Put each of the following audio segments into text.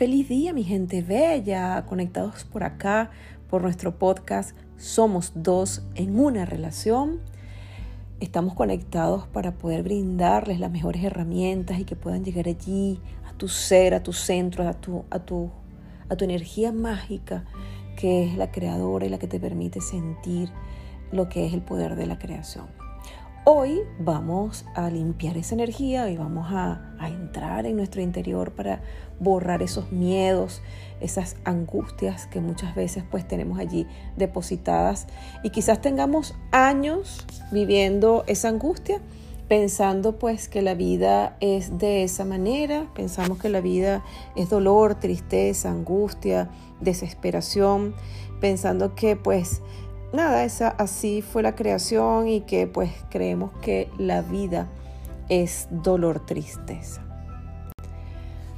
feliz día mi gente bella, conectados por acá, por nuestro podcast Somos dos en una relación. Estamos conectados para poder brindarles las mejores herramientas y que puedan llegar allí a tu ser, a tu centro, a tu, a tu, a tu energía mágica que es la creadora y la que te permite sentir lo que es el poder de la creación. Hoy vamos a limpiar esa energía y vamos a, entrar en nuestro interior para borrar esos miedos, esas angustias que muchas veces pues tenemos allí depositadas. Y quizás tengamos años viviendo esa angustia pensando pues que la vida es de esa manera, pensamos que la vida es dolor, tristeza, angustia, desesperación, pensando que pues nada, esa, así fue la creación y que pues creemos que la vida es dolor, tristeza.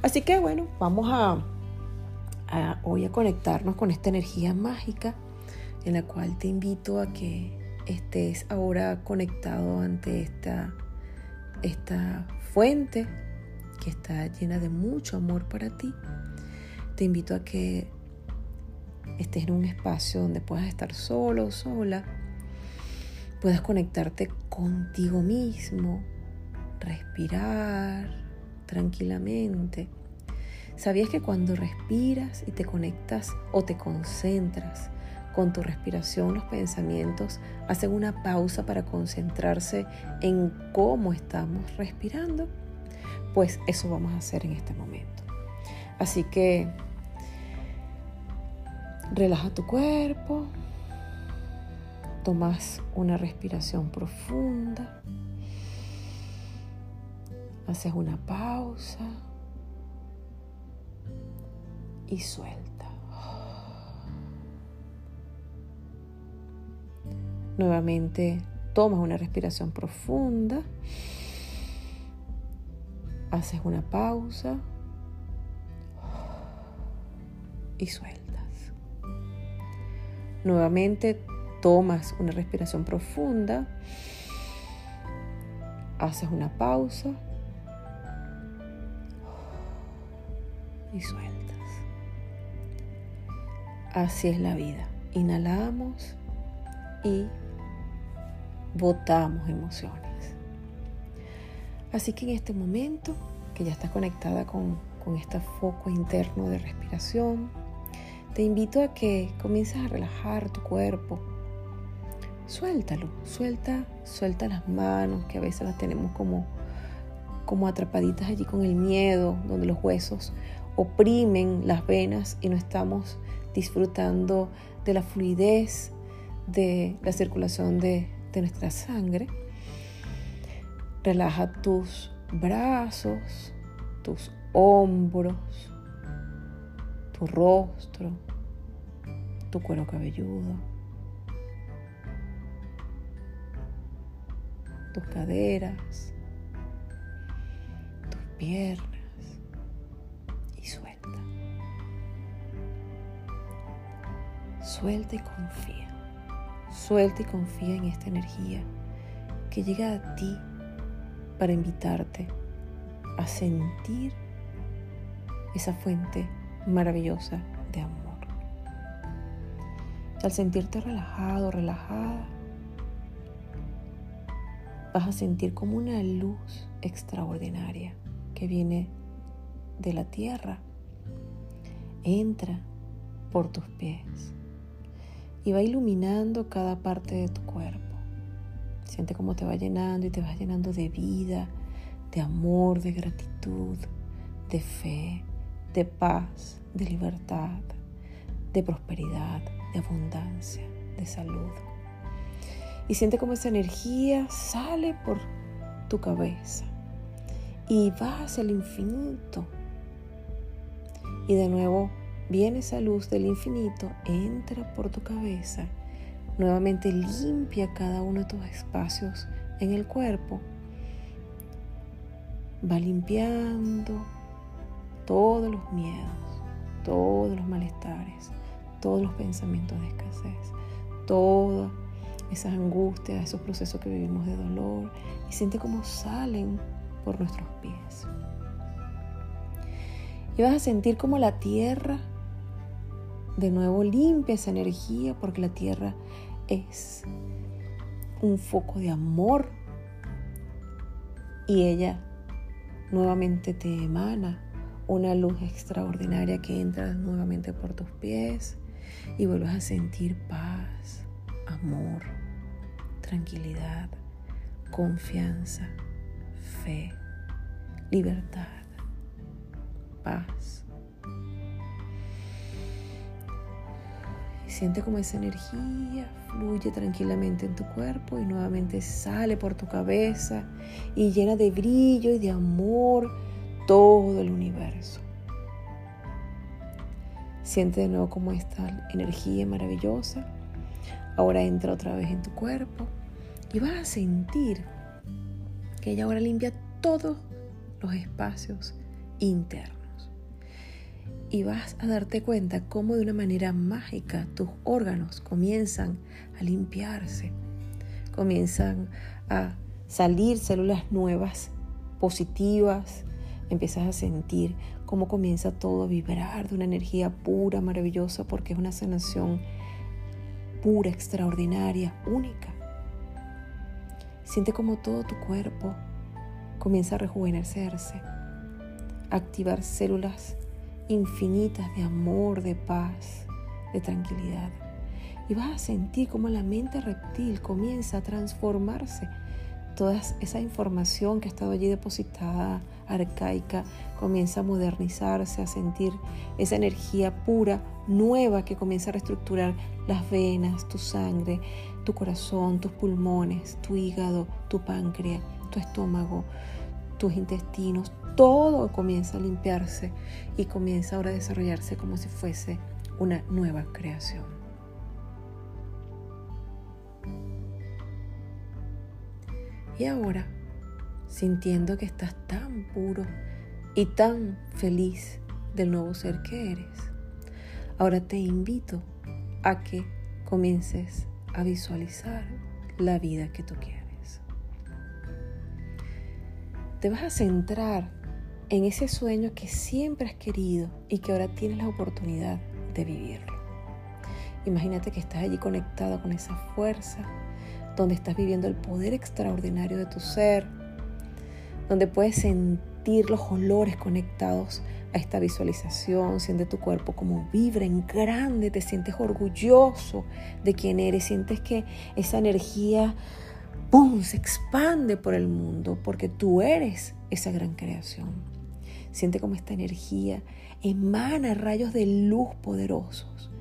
Así que bueno, vamos a, hoy a conectarnos con esta energía mágica en la cual te invito a que estés ahora conectado ante esta, esta fuente que está llena de mucho amor para ti. Te invito a que estés en un espacio donde puedas estar solo o sola, puedas conectarte contigo mismo, respirar tranquilamente. ¿Sabías que cuando respiras y te conectas o te concentras con tu respiración, los pensamientos hacen una pausa para concentrarse en cómo estamos respirando? Pues eso vamos a hacer en este momento. Así que Relaja tu cuerpo. Tomas una respiración profunda. Haces una pausa. Y suelta. Nuevamente tomas una respiración profunda. Haces una pausa. Y suelta. Nuevamente tomas una respiración profunda, haces una pausa y sueltas. Así es la vida. Inhalamos y botamos emociones. Así que en este momento que ya estás conectada con, con este foco interno de respiración, te invito a que comiences a relajar tu cuerpo. Suéltalo, suelta, suelta las manos, que a veces las tenemos como, como atrapaditas allí con el miedo, donde los huesos oprimen las venas y no estamos disfrutando de la fluidez de la circulación de, de nuestra sangre. Relaja tus brazos, tus hombros, tu rostro, tu cuero cabelludo, tus caderas, tus piernas y suelta. Suelta y confía. Suelta y confía en esta energía que llega a ti para invitarte a sentir esa fuente maravillosa de amor. Al sentirte relajado, relajada, vas a sentir como una luz extraordinaria que viene de la tierra. Entra por tus pies y va iluminando cada parte de tu cuerpo. Siente cómo te va llenando y te va llenando de vida, de amor, de gratitud, de fe, de paz, de libertad, de prosperidad, de abundancia, de salud. Y siente como esa energía sale por tu cabeza y va hacia el infinito. Y de nuevo viene esa luz del infinito, entra por tu cabeza, nuevamente limpia cada uno de tus espacios en el cuerpo. Va limpiando, todos los miedos, todos los malestares, todos los pensamientos de escasez, todas esas angustias, esos procesos que vivimos de dolor y siente cómo salen por nuestros pies. Y vas a sentir como la tierra de nuevo limpia esa energía porque la tierra es un foco de amor y ella nuevamente te emana una luz extraordinaria que entra nuevamente por tus pies y vuelves a sentir paz, amor, tranquilidad, confianza, fe, libertad, paz. Siente como esa energía fluye tranquilamente en tu cuerpo y nuevamente sale por tu cabeza y llena de brillo y de amor todo el universo. Siente de nuevo como esta energía maravillosa ahora entra otra vez en tu cuerpo y vas a sentir que ella ahora limpia todos los espacios internos. Y vas a darte cuenta cómo de una manera mágica tus órganos comienzan a limpiarse, comienzan a salir células nuevas, positivas, empiezas a sentir cómo comienza todo a vibrar de una energía pura, maravillosa, porque es una sanación pura, extraordinaria, única. Siente como todo tu cuerpo comienza a rejuvenecerse, a activar células infinitas de amor, de paz, de tranquilidad. Y vas a sentir como la mente reptil comienza a transformarse toda esa información que ha estado allí depositada, arcaica, comienza a modernizarse, a sentir esa energía pura, nueva, que comienza a reestructurar las venas, tu sangre, tu corazón, tus pulmones, tu hígado, tu páncreas, tu estómago, tus intestinos, todo comienza a limpiarse y comienza ahora a desarrollarse como si fuese una nueva creación. Y ahora, sintiendo que estás tan puro y tan feliz del nuevo ser que eres, ahora te invito a que comiences a visualizar la vida que tú quieres. Te vas a centrar en ese sueño que siempre has querido y que ahora tienes la oportunidad de vivirlo. Imagínate que estás allí conectada con esa fuerza donde estás viviendo el poder extraordinario de tu ser, donde puedes sentir los olores conectados a esta visualización, siente tu cuerpo como vibra en grande, te sientes orgulloso de quién eres, sientes que esa energía ¡pum! se expande por el mundo porque tú eres esa gran creación. Siente como esta energía emana rayos de luz poderosos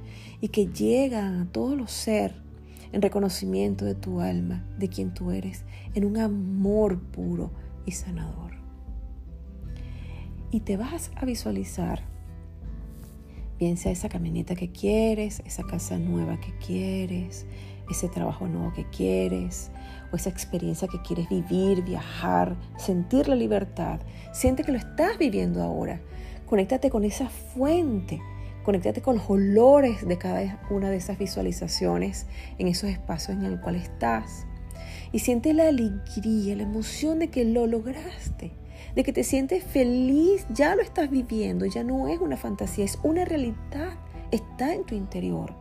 y que llegan a todos los seres en reconocimiento de tu alma, de quien tú eres, en un amor puro y sanador. Y te vas a visualizar, bien sea esa camioneta que quieres, esa casa nueva que quieres, ese trabajo nuevo que quieres, o esa experiencia que quieres vivir, viajar, sentir la libertad. Siente que lo estás viviendo ahora. Conéctate con esa fuente Conéctate con los olores de cada una de esas visualizaciones en esos espacios en el cual estás. Y siente la alegría, la emoción de que lo lograste, de que te sientes feliz, ya lo estás viviendo, ya no es una fantasía, es una realidad, está en tu interior,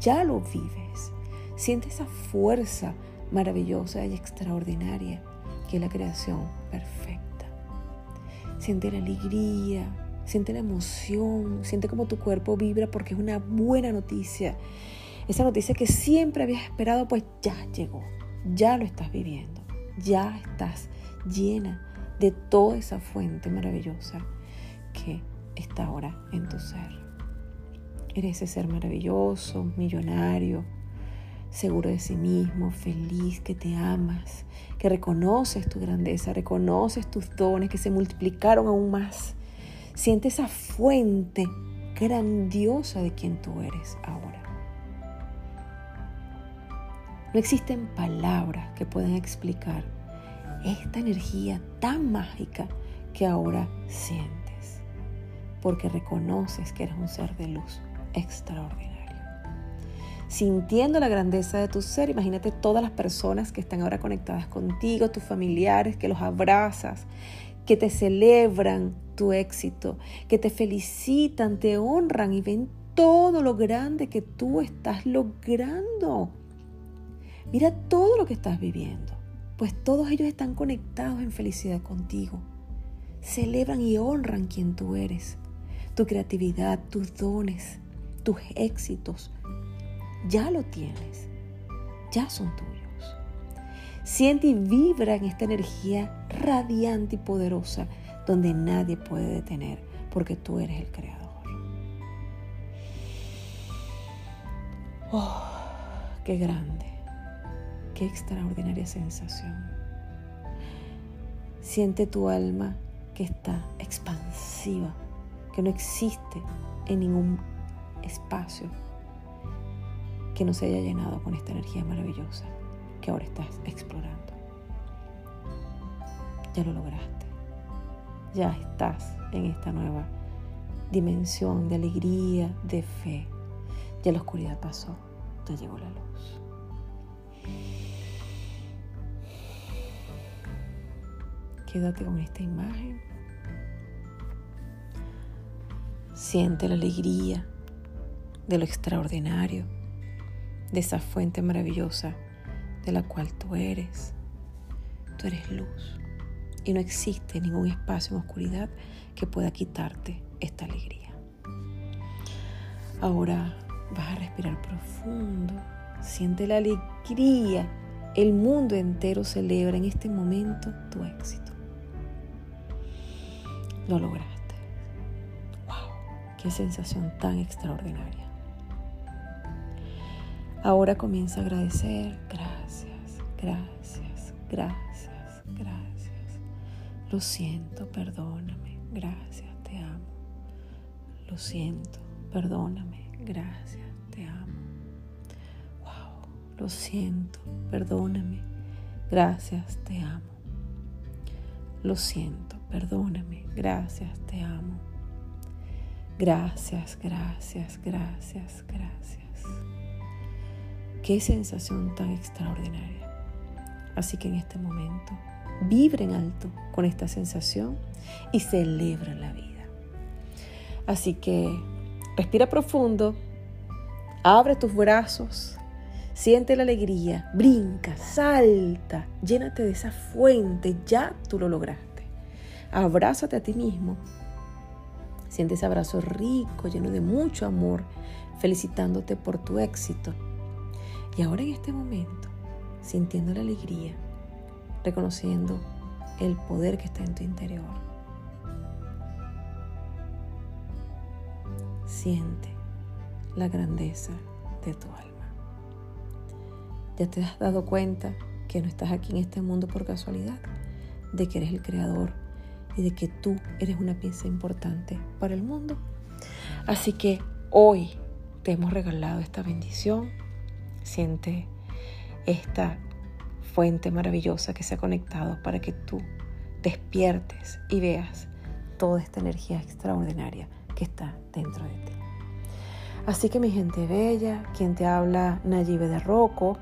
ya lo vives. Siente esa fuerza maravillosa y extraordinaria que es la creación perfecta. Siente la alegría, Siente la emoción, siente como tu cuerpo vibra porque es una buena noticia. Esa noticia que siempre habías esperado, pues ya llegó, ya lo estás viviendo, ya estás llena de toda esa fuente maravillosa que está ahora en tu ser. Eres ese ser maravilloso, millonario, seguro de sí mismo, feliz, que te amas, que reconoces tu grandeza, reconoces tus dones que se multiplicaron aún más Siente esa fuente grandiosa de quien tú eres ahora. No existen palabras que puedan explicar esta energía tan mágica que ahora sientes, porque reconoces que eres un ser de luz extraordinario. Sintiendo la grandeza de tu ser, imagínate todas las personas que están ahora conectadas contigo, tus familiares, que los abrazas, que te celebran tu éxito, que te felicitan, te honran y ven todo lo grande que tú estás logrando. Mira todo lo que estás viviendo, pues todos ellos están conectados en felicidad contigo. Celebran y honran quien tú eres, tu creatividad, tus dones, tus éxitos. Ya lo tienes, ya son tuyos. Siente y vibra en esta energía radiante y poderosa donde nadie puede detener porque tú eres el creador. Oh, qué grande, qué extraordinaria sensación. Siente tu alma que está expansiva, que no existe en ningún espacio que no se haya llenado con esta energía maravillosa que ahora estás explorando. Ya lo lograste. Ya estás en esta nueva dimensión de alegría, de fe, ya la oscuridad pasó, ya llegó la luz. Quédate con esta imagen. Siente la alegría de lo extraordinario, de esa fuente maravillosa de la cual tú eres. Tú eres luz y no existe ningún espacio en oscuridad que pueda quitarte esta alegría. Ahora Vas a respirar profundo. Siente la alegría. El mundo entero celebra en este momento tu éxito. Lo lograste. ¡Wow! ¡Qué sensación tan extraordinaria! Ahora comienza a agradecer. Gracias, gracias, gracias, gracias. Lo siento, perdóname. Gracias, te amo. Lo siento, perdóname. Gracias te amo. Wow, lo siento, perdóname. Gracias, te amo. Lo siento, perdóname. Gracias, te amo. Gracias, gracias, gracias, gracias. Qué sensación tan extraordinaria. Así que en este momento, vibre en alto con esta sensación y celebra la vida. Así que respira profundo Abre tus brazos, siente la alegría, brinca, salta, llénate de esa fuente, ya tú lo lograste. Abrázate a ti mismo. Siente ese abrazo rico, lleno de mucho amor, felicitándote por tu éxito. Y ahora en este momento, sintiendo la alegría, reconociendo el poder que está en tu interior. Siente la grandeza de tu alma. Ya te has dado cuenta que no estás aquí en este mundo por casualidad, de que eres el creador y de que tú eres una pieza importante para el mundo. Así que hoy te hemos regalado esta bendición. Siente esta fuente maravillosa que se ha conectado para que tú despiertes y veas toda esta energía extraordinaria que está dentro de ti. Así que mi gente bella, quien te habla Nayibe de Rocco,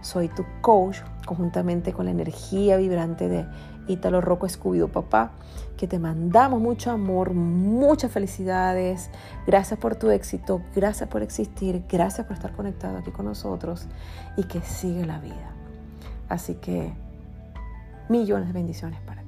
soy tu coach conjuntamente con la energía vibrante de Ítalo Rocco Escubido Papá, que te mandamos mucho amor, muchas felicidades, gracias por tu éxito, gracias por existir, gracias por estar conectado aquí con nosotros y que sigue la vida. Así que millones de bendiciones para